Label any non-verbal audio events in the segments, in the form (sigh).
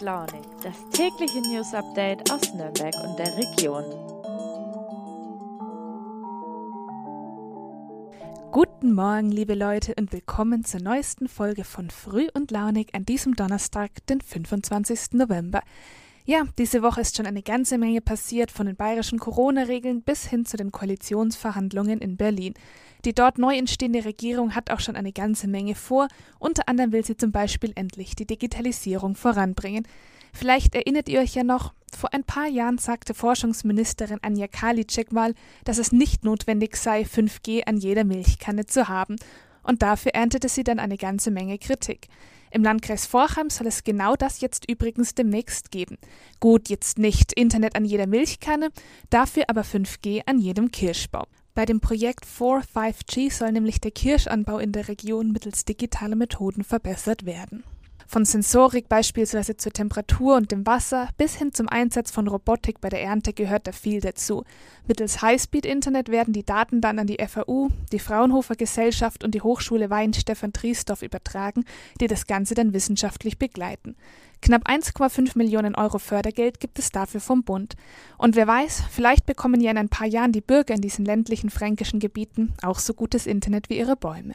Launig, das tägliche News Update aus Nürnberg und der Region. Guten Morgen, liebe Leute, und willkommen zur neuesten Folge von Früh und Launig an diesem Donnerstag, den 25. November. Ja, diese Woche ist schon eine ganze Menge passiert, von den bayerischen Corona-Regeln bis hin zu den Koalitionsverhandlungen in Berlin. Die dort neu entstehende Regierung hat auch schon eine ganze Menge vor. Unter anderem will sie zum Beispiel endlich die Digitalisierung voranbringen. Vielleicht erinnert ihr euch ja noch, vor ein paar Jahren sagte Forschungsministerin Anja Karliczek mal, dass es nicht notwendig sei, 5G an jeder Milchkanne zu haben. Und dafür erntete sie dann eine ganze Menge Kritik. Im Landkreis Vorheim soll es genau das jetzt übrigens demnächst geben. Gut, jetzt nicht Internet an jeder Milchkanne, dafür aber 5G an jedem Kirschbaum. Bei dem Projekt 4-5G soll nämlich der Kirschanbau in der Region mittels digitaler Methoden verbessert werden. Von Sensorik beispielsweise zur Temperatur und dem Wasser bis hin zum Einsatz von Robotik bei der Ernte gehört da viel dazu. Mittels Highspeed-Internet werden die Daten dann an die FAU, die Fraunhofer Gesellschaft und die Hochschule Weinstefan Triesdorf übertragen, die das Ganze dann wissenschaftlich begleiten. Knapp 1,5 Millionen Euro Fördergeld gibt es dafür vom Bund. Und wer weiß, vielleicht bekommen ja in ein paar Jahren die Bürger in diesen ländlichen fränkischen Gebieten auch so gutes Internet wie ihre Bäume.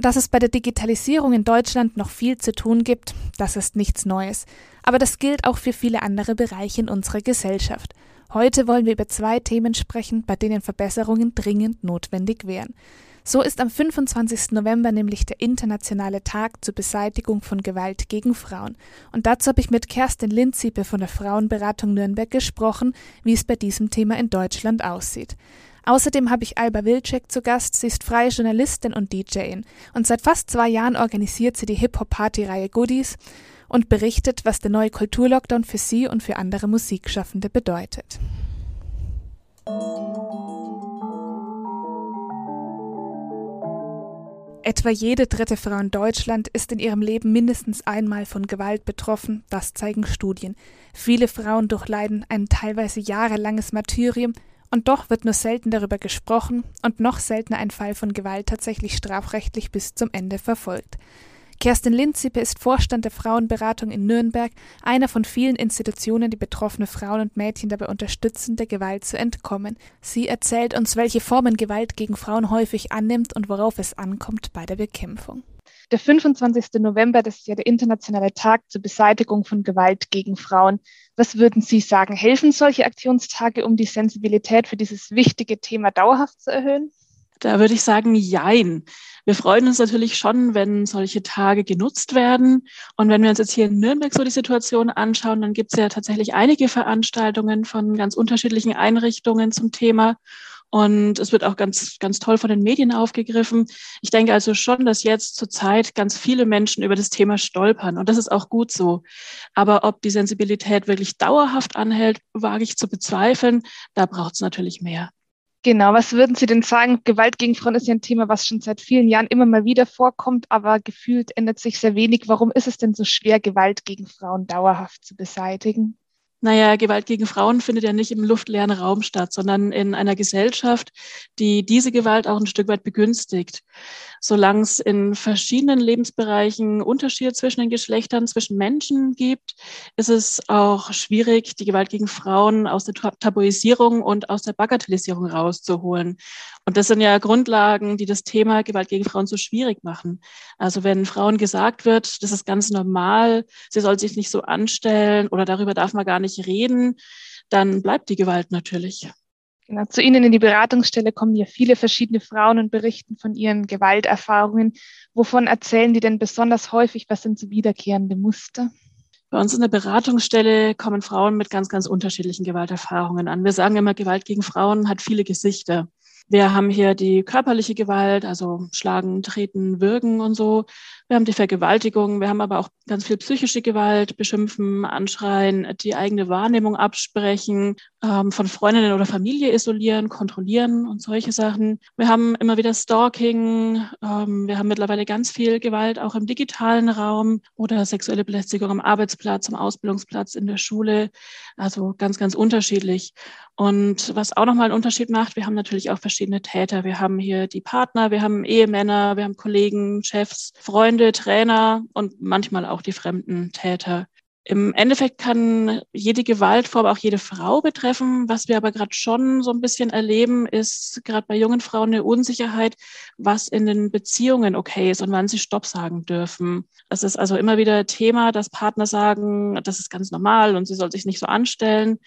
Dass es bei der Digitalisierung in Deutschland noch viel zu tun gibt, das ist nichts Neues. Aber das gilt auch für viele andere Bereiche in unserer Gesellschaft. Heute wollen wir über zwei Themen sprechen, bei denen Verbesserungen dringend notwendig wären. So ist am 25. November nämlich der internationale Tag zur Beseitigung von Gewalt gegen Frauen. Und dazu habe ich mit Kerstin Lindsiepe von der Frauenberatung Nürnberg gesprochen, wie es bei diesem Thema in Deutschland aussieht. Außerdem habe ich Alba Wilczek zu Gast. Sie ist freie Journalistin und DJin. Und seit fast zwei Jahren organisiert sie die Hip-Hop-Party-Reihe Goodies und berichtet, was der neue Kulturlockdown für sie und für andere Musikschaffende bedeutet. Etwa jede dritte Frau in Deutschland ist in ihrem Leben mindestens einmal von Gewalt betroffen, das zeigen Studien. Viele Frauen durchleiden ein teilweise jahrelanges Martyrium, und doch wird nur selten darüber gesprochen und noch seltener ein Fall von Gewalt tatsächlich strafrechtlich bis zum Ende verfolgt. Kerstin Lindzippe ist Vorstand der Frauenberatung in Nürnberg, einer von vielen Institutionen, die betroffene Frauen und Mädchen dabei unterstützen, der Gewalt zu entkommen. Sie erzählt uns, welche Formen Gewalt gegen Frauen häufig annimmt und worauf es ankommt bei der Bekämpfung. Der 25. November, das ist ja der internationale Tag zur Beseitigung von Gewalt gegen Frauen. Was würden Sie sagen? Helfen solche Aktionstage, um die Sensibilität für dieses wichtige Thema dauerhaft zu erhöhen? Da würde ich sagen, jein. Wir freuen uns natürlich schon, wenn solche Tage genutzt werden. Und wenn wir uns jetzt hier in Nürnberg so die Situation anschauen, dann gibt es ja tatsächlich einige Veranstaltungen von ganz unterschiedlichen Einrichtungen zum Thema. Und es wird auch ganz, ganz toll von den Medien aufgegriffen. Ich denke also schon, dass jetzt zurzeit ganz viele Menschen über das Thema stolpern. Und das ist auch gut so. Aber ob die Sensibilität wirklich dauerhaft anhält, wage ich zu bezweifeln. Da braucht es natürlich mehr. Genau, was würden Sie denn sagen? Gewalt gegen Frauen ist ja ein Thema, was schon seit vielen Jahren immer mal wieder vorkommt, aber gefühlt ändert sich sehr wenig. Warum ist es denn so schwer, Gewalt gegen Frauen dauerhaft zu beseitigen? Naja, Gewalt gegen Frauen findet ja nicht im luftleeren Raum statt, sondern in einer Gesellschaft, die diese Gewalt auch ein Stück weit begünstigt. Solange es in verschiedenen Lebensbereichen Unterschiede zwischen den Geschlechtern, zwischen Menschen gibt, ist es auch schwierig, die Gewalt gegen Frauen aus der Tabuisierung und aus der Bagatellisierung rauszuholen. Und das sind ja Grundlagen, die das Thema Gewalt gegen Frauen so schwierig machen. Also wenn Frauen gesagt wird, das ist ganz normal, sie soll sich nicht so anstellen oder darüber darf man gar nicht reden, dann bleibt die Gewalt natürlich. Genau, zu Ihnen in die Beratungsstelle kommen ja viele verschiedene Frauen und berichten von ihren Gewalterfahrungen. Wovon erzählen die denn besonders häufig? Was sind so wiederkehrende Muster? Bei uns in der Beratungsstelle kommen Frauen mit ganz, ganz unterschiedlichen Gewalterfahrungen an. Wir sagen immer, Gewalt gegen Frauen hat viele Gesichter. Wir haben hier die körperliche Gewalt, also schlagen, treten, würgen und so. Wir haben die Vergewaltigung, wir haben aber auch ganz viel psychische Gewalt, beschimpfen, anschreien, die eigene Wahrnehmung absprechen, ähm, von Freundinnen oder Familie isolieren, kontrollieren und solche Sachen. Wir haben immer wieder Stalking, ähm, wir haben mittlerweile ganz viel Gewalt auch im digitalen Raum oder sexuelle Belästigung am Arbeitsplatz, am Ausbildungsplatz, in der Schule. Also ganz, ganz unterschiedlich. Und was auch nochmal einen Unterschied macht, wir haben natürlich auch verschiedene Täter. Wir haben hier die Partner, wir haben Ehemänner, wir haben Kollegen, Chefs, Freunde, Trainer und manchmal auch die fremden Täter. Im Endeffekt kann jede Gewaltform auch jede Frau betreffen. Was wir aber gerade schon so ein bisschen erleben, ist gerade bei jungen Frauen eine Unsicherheit, was in den Beziehungen okay ist und wann sie Stopp sagen dürfen. Das ist also immer wieder Thema, dass Partner sagen, das ist ganz normal und sie soll sich nicht so anstellen.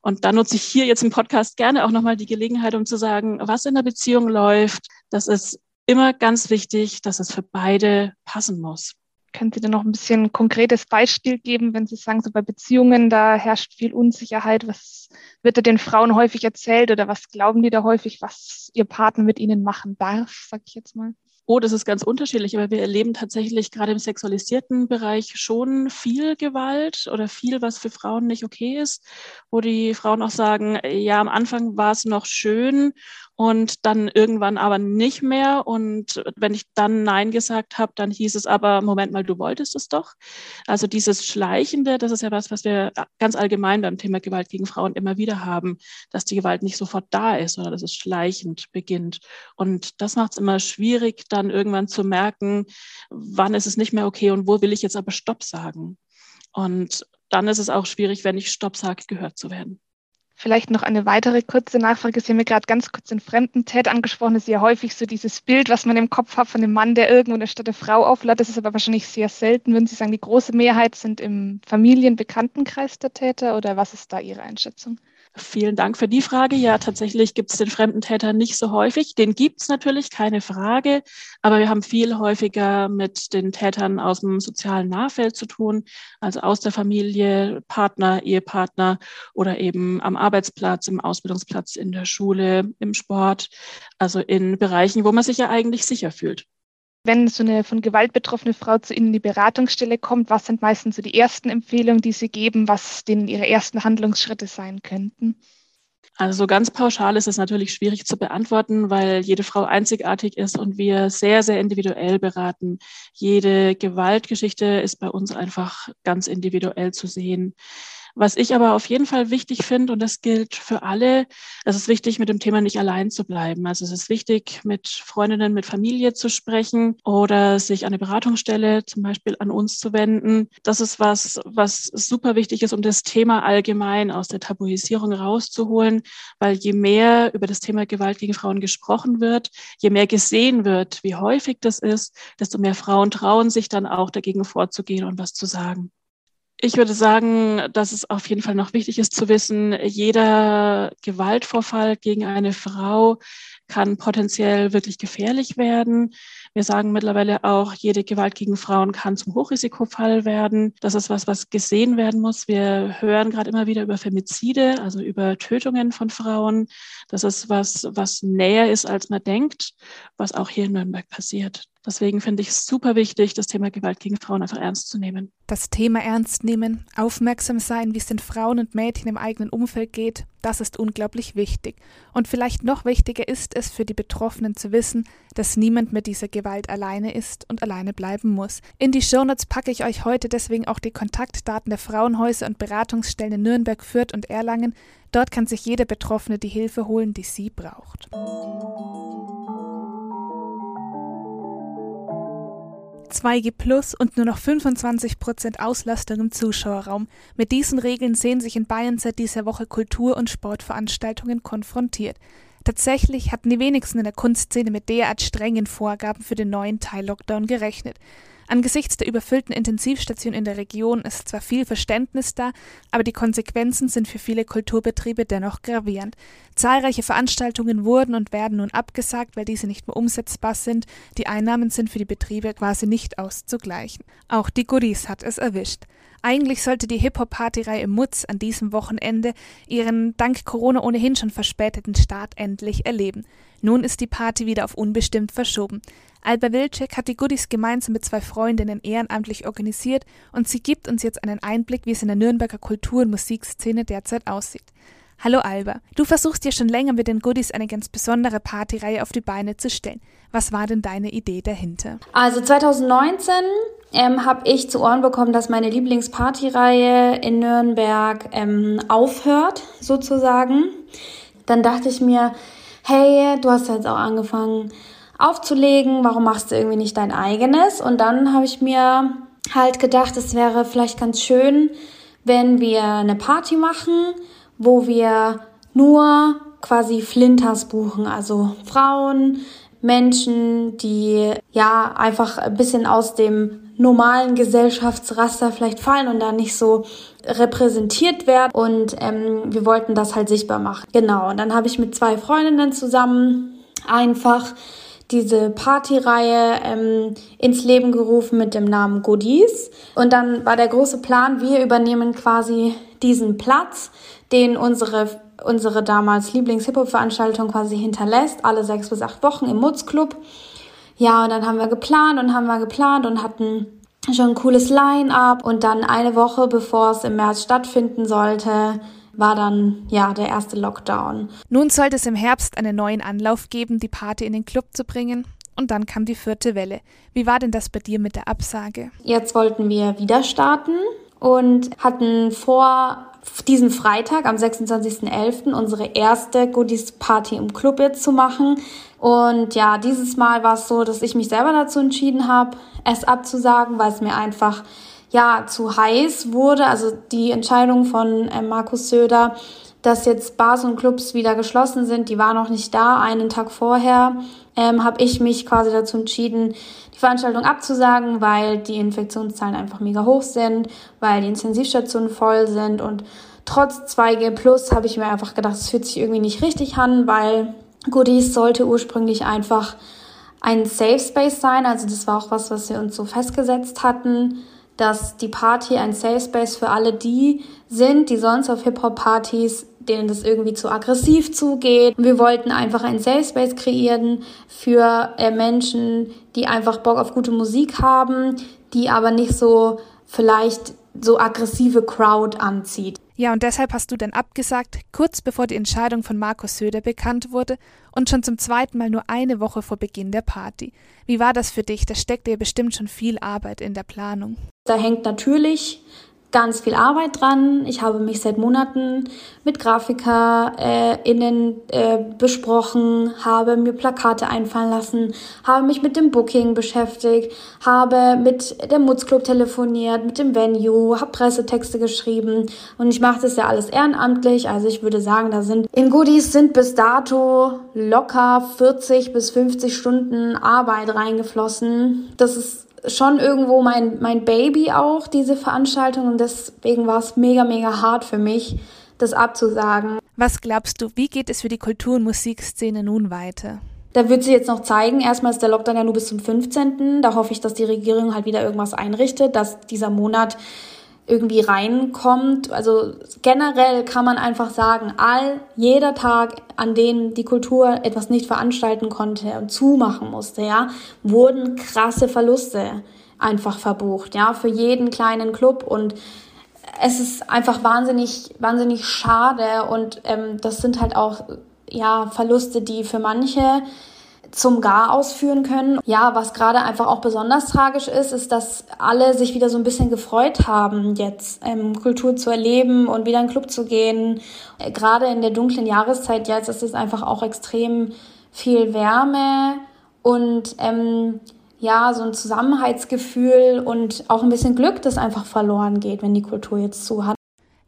Und da nutze ich hier jetzt im Podcast gerne auch nochmal die Gelegenheit, um zu sagen, was in der Beziehung läuft. Das ist immer ganz wichtig, dass es für beide passen muss. Können Sie denn noch ein bisschen ein konkretes Beispiel geben, wenn Sie sagen, so bei Beziehungen, da herrscht viel Unsicherheit? Was wird da den Frauen häufig erzählt oder was glauben die da häufig, was ihr Partner mit ihnen machen darf, sag ich jetzt mal? Oh, das ist ganz unterschiedlich, aber wir erleben tatsächlich gerade im sexualisierten Bereich schon viel Gewalt oder viel, was für Frauen nicht okay ist, wo die Frauen auch sagen, ja, am Anfang war es noch schön und dann irgendwann aber nicht mehr. Und wenn ich dann Nein gesagt habe, dann hieß es aber, Moment mal, du wolltest es doch. Also dieses Schleichende, das ist ja was, was wir ganz allgemein beim Thema Gewalt gegen Frauen immer wieder haben, dass die Gewalt nicht sofort da ist, sondern dass es schleichend beginnt. Und das macht es immer schwierig, dann irgendwann zu merken, wann ist es nicht mehr okay und wo will ich jetzt aber Stopp sagen. Und dann ist es auch schwierig, wenn ich Stopp sage, gehört zu werden. Vielleicht noch eine weitere kurze Nachfrage. Sie haben mir gerade ganz kurz den Fremdentät angesprochen. Das ist ja häufig so dieses Bild, was man im Kopf hat von dem Mann, der irgendwo in der Stadt eine Frau auflädt. Das ist aber wahrscheinlich sehr selten. Würden Sie sagen, die große Mehrheit sind im Familien-Bekanntenkreis der Täter oder was ist da Ihre Einschätzung? Vielen Dank für die Frage. Ja, tatsächlich gibt es den Fremdentäter nicht so häufig. Den gibt es natürlich, keine Frage. Aber wir haben viel häufiger mit den Tätern aus dem sozialen Nahfeld zu tun, also aus der Familie, Partner, Ehepartner oder eben am Arbeitsplatz, im Ausbildungsplatz, in der Schule, im Sport, also in Bereichen, wo man sich ja eigentlich sicher fühlt. Wenn so eine von Gewalt betroffene Frau zu Ihnen in die Beratungsstelle kommt, was sind meistens so die ersten Empfehlungen, die Sie geben, was denen Ihre ersten Handlungsschritte sein könnten? Also so ganz pauschal ist es natürlich schwierig zu beantworten, weil jede Frau einzigartig ist und wir sehr, sehr individuell beraten. Jede Gewaltgeschichte ist bei uns einfach ganz individuell zu sehen. Was ich aber auf jeden Fall wichtig finde, und das gilt für alle, es ist wichtig, mit dem Thema nicht allein zu bleiben. Also es ist wichtig, mit Freundinnen, mit Familie zu sprechen oder sich an eine Beratungsstelle zum Beispiel an uns zu wenden. Das ist was, was super wichtig ist, um das Thema allgemein aus der Tabuisierung rauszuholen, weil je mehr über das Thema Gewalt gegen Frauen gesprochen wird, je mehr gesehen wird, wie häufig das ist, desto mehr Frauen trauen sich dann auch dagegen vorzugehen und was zu sagen. Ich würde sagen, dass es auf jeden Fall noch wichtig ist zu wissen, jeder Gewaltvorfall gegen eine Frau kann potenziell wirklich gefährlich werden. Wir sagen mittlerweile auch, jede Gewalt gegen Frauen kann zum Hochrisikofall werden. Das ist was, was gesehen werden muss. Wir hören gerade immer wieder über Femizide, also über Tötungen von Frauen. Das ist was, was näher ist, als man denkt, was auch hier in Nürnberg passiert. Deswegen finde ich es super wichtig, das Thema Gewalt gegen Frauen einfach ernst zu nehmen. Das Thema ernst nehmen, aufmerksam sein, wie es den Frauen und Mädchen im eigenen Umfeld geht, das ist unglaublich wichtig. Und vielleicht noch wichtiger ist es für die Betroffenen zu wissen, dass niemand mit dieser Gewalt alleine ist und alleine bleiben muss. In die Shownotes packe ich euch heute deswegen auch die Kontaktdaten der Frauenhäuser und Beratungsstellen in Nürnberg, Fürth und Erlangen. Dort kann sich jede Betroffene die Hilfe holen, die sie braucht. 2G Plus und nur noch 25% Auslastung im Zuschauerraum. Mit diesen Regeln sehen sich in Bayern seit dieser Woche Kultur- und Sportveranstaltungen konfrontiert. Tatsächlich hatten die wenigsten in der Kunstszene mit derart strengen Vorgaben für den neuen Teil-Lockdown gerechnet. Angesichts der überfüllten Intensivstation in der Region ist zwar viel Verständnis da, aber die Konsequenzen sind für viele Kulturbetriebe dennoch gravierend. Zahlreiche Veranstaltungen wurden und werden nun abgesagt, weil diese nicht mehr umsetzbar sind. Die Einnahmen sind für die Betriebe quasi nicht auszugleichen. Auch die Goodies hat es erwischt. Eigentlich sollte die Hip-Hop-Partyreihe Mutz an diesem Wochenende ihren dank Corona ohnehin schon verspäteten Start endlich erleben. Nun ist die Party wieder auf unbestimmt verschoben. Alba Wilczek hat die Goodies gemeinsam mit zwei Freundinnen ehrenamtlich organisiert und sie gibt uns jetzt einen Einblick, wie es in der Nürnberger Kultur- und Musikszene derzeit aussieht. Hallo Alba, du versuchst ja schon länger mit den Goodies eine ganz besondere Partyreihe auf die Beine zu stellen. Was war denn deine Idee dahinter? Also 2019 ähm, habe ich zu Ohren bekommen, dass meine Lieblingspartyreihe in Nürnberg ähm, aufhört, sozusagen. Dann dachte ich mir, hey, du hast jetzt auch angefangen aufzulegen, warum machst du irgendwie nicht dein eigenes? Und dann habe ich mir halt gedacht, es wäre vielleicht ganz schön, wenn wir eine Party machen, wo wir nur quasi Flinters buchen, also Frauen, Menschen, die ja einfach ein bisschen aus dem normalen Gesellschaftsraster vielleicht fallen und da nicht so repräsentiert werden. Und ähm, wir wollten das halt sichtbar machen. Genau. Und dann habe ich mit zwei Freundinnen zusammen einfach diese Partyreihe ähm, ins Leben gerufen mit dem Namen Goodies. Und dann war der große Plan, wir übernehmen quasi diesen Platz, den unsere unsere damals Lieblings-Hip-Hop-Veranstaltung quasi hinterlässt, alle sechs bis acht Wochen im Mutz-Club. Ja, und dann haben wir geplant und haben wir geplant und hatten schon ein cooles Line-up. Und dann eine Woche bevor es im März stattfinden sollte, war dann ja der erste Lockdown. Nun sollte es im Herbst einen neuen Anlauf geben, die Party in den Club zu bringen. Und dann kam die vierte Welle. Wie war denn das bei dir mit der Absage? Jetzt wollten wir wieder starten und hatten vor, diesen Freitag am 26.11. unsere erste Goodies Party im Club jetzt zu machen. Und ja, dieses Mal war es so, dass ich mich selber dazu entschieden habe, es abzusagen, weil es mir einfach ja zu heiß wurde. Also die Entscheidung von äh, Markus Söder, dass jetzt Bars und Clubs wieder geschlossen sind, die war noch nicht da. Einen Tag vorher ähm, habe ich mich quasi dazu entschieden, die Veranstaltung abzusagen, weil die Infektionszahlen einfach mega hoch sind, weil die Intensivstationen voll sind und trotz 2G Plus habe ich mir einfach gedacht, es fühlt sich irgendwie nicht richtig an, weil Goodies sollte ursprünglich einfach ein Safe Space sein. Also das war auch was, was wir uns so festgesetzt hatten, dass die Party ein Safe Space für alle die sind, die sonst auf Hip-Hop-Partys, denen das irgendwie zu aggressiv zugeht. Wir wollten einfach ein Safe Space kreieren für äh, Menschen, die einfach Bock auf gute Musik haben, die aber nicht so vielleicht so aggressive Crowd anzieht. Ja, und deshalb hast du dann abgesagt, kurz bevor die Entscheidung von Markus Söder bekannt wurde und schon zum zweiten Mal nur eine Woche vor Beginn der Party. Wie war das für dich? Da steckte ja bestimmt schon viel Arbeit in der Planung. Da hängt natürlich ganz viel Arbeit dran. Ich habe mich seit Monaten mit GrafikerInnen äh, besprochen, habe mir Plakate einfallen lassen, habe mich mit dem Booking beschäftigt, habe mit der Mutz Club telefoniert, mit dem Venue, habe Pressetexte geschrieben und ich mache das ja alles ehrenamtlich. Also ich würde sagen, da sind in Goodies sind bis dato locker 40 bis 50 Stunden Arbeit reingeflossen. Das ist schon irgendwo mein, mein Baby auch, diese Veranstaltung. Und deswegen war es mega, mega hart für mich, das abzusagen. Was glaubst du, wie geht es für die Kultur- und Musikszene nun weiter? Da wird sich jetzt noch zeigen. Erstmal ist der Lockdown ja nur bis zum 15. Da hoffe ich, dass die Regierung halt wieder irgendwas einrichtet, dass dieser Monat irgendwie reinkommt. Also generell kann man einfach sagen, all jeder Tag, an dem die Kultur etwas nicht veranstalten konnte und zumachen musste, ja, wurden krasse Verluste einfach verbucht, ja, für jeden kleinen Club und es ist einfach wahnsinnig, wahnsinnig schade und ähm, das sind halt auch ja Verluste, die für manche zum Gar ausführen können. Ja, was gerade einfach auch besonders tragisch ist, ist, dass alle sich wieder so ein bisschen gefreut haben, jetzt ähm, Kultur zu erleben und wieder in den Club zu gehen. Äh, gerade in der dunklen Jahreszeit jetzt ist es einfach auch extrem viel Wärme und ähm, ja, so ein Zusammenhaltsgefühl und auch ein bisschen Glück, das einfach verloren geht, wenn die Kultur jetzt zu hat.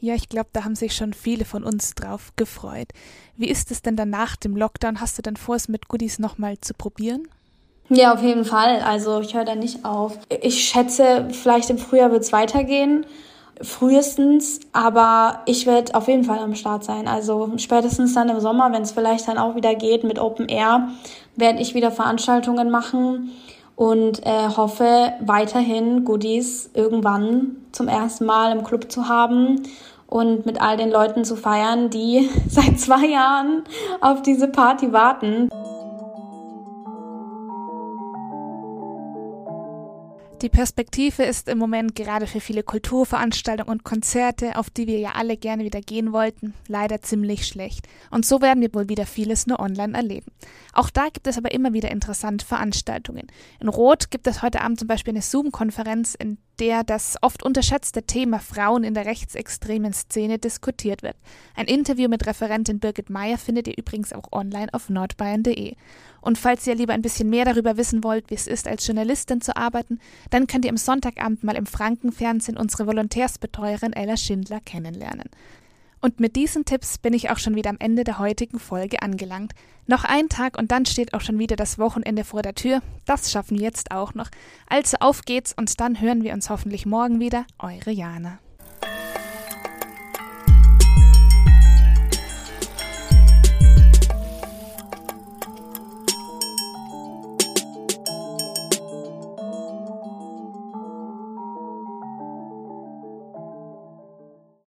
Ja, ich glaube, da haben sich schon viele von uns drauf gefreut. Wie ist es denn dann nach dem Lockdown? Hast du dann vor, es mit Goodies nochmal zu probieren? Ja, auf jeden Fall. Also ich höre da nicht auf. Ich schätze, vielleicht im Frühjahr wird es weitergehen. Frühestens, aber ich werde auf jeden Fall am Start sein. Also spätestens dann im Sommer, wenn es vielleicht dann auch wieder geht mit Open Air, werde ich wieder Veranstaltungen machen und äh, hoffe weiterhin Goodies irgendwann zum ersten Mal im Club zu haben und mit all den Leuten zu feiern, die (laughs) seit zwei Jahren auf diese Party warten. Die Perspektive ist im Moment gerade für viele Kulturveranstaltungen und Konzerte, auf die wir ja alle gerne wieder gehen wollten, leider ziemlich schlecht. Und so werden wir wohl wieder vieles nur online erleben. Auch da gibt es aber immer wieder interessante Veranstaltungen. In Rot gibt es heute Abend zum Beispiel eine Zoom-Konferenz, in der das oft unterschätzte Thema Frauen in der rechtsextremen Szene diskutiert wird. Ein Interview mit Referentin Birgit Meyer findet ihr übrigens auch online auf nordbayern.de. Und falls ihr lieber ein bisschen mehr darüber wissen wollt, wie es ist, als Journalistin zu arbeiten, dann könnt ihr am Sonntagabend mal im Frankenfernsehen unsere Volontärsbetreuerin Ella Schindler kennenlernen. Und mit diesen Tipps bin ich auch schon wieder am Ende der heutigen Folge angelangt. Noch ein Tag und dann steht auch schon wieder das Wochenende vor der Tür. Das schaffen wir jetzt auch noch. Also auf geht's und dann hören wir uns hoffentlich morgen wieder. Eure Jana.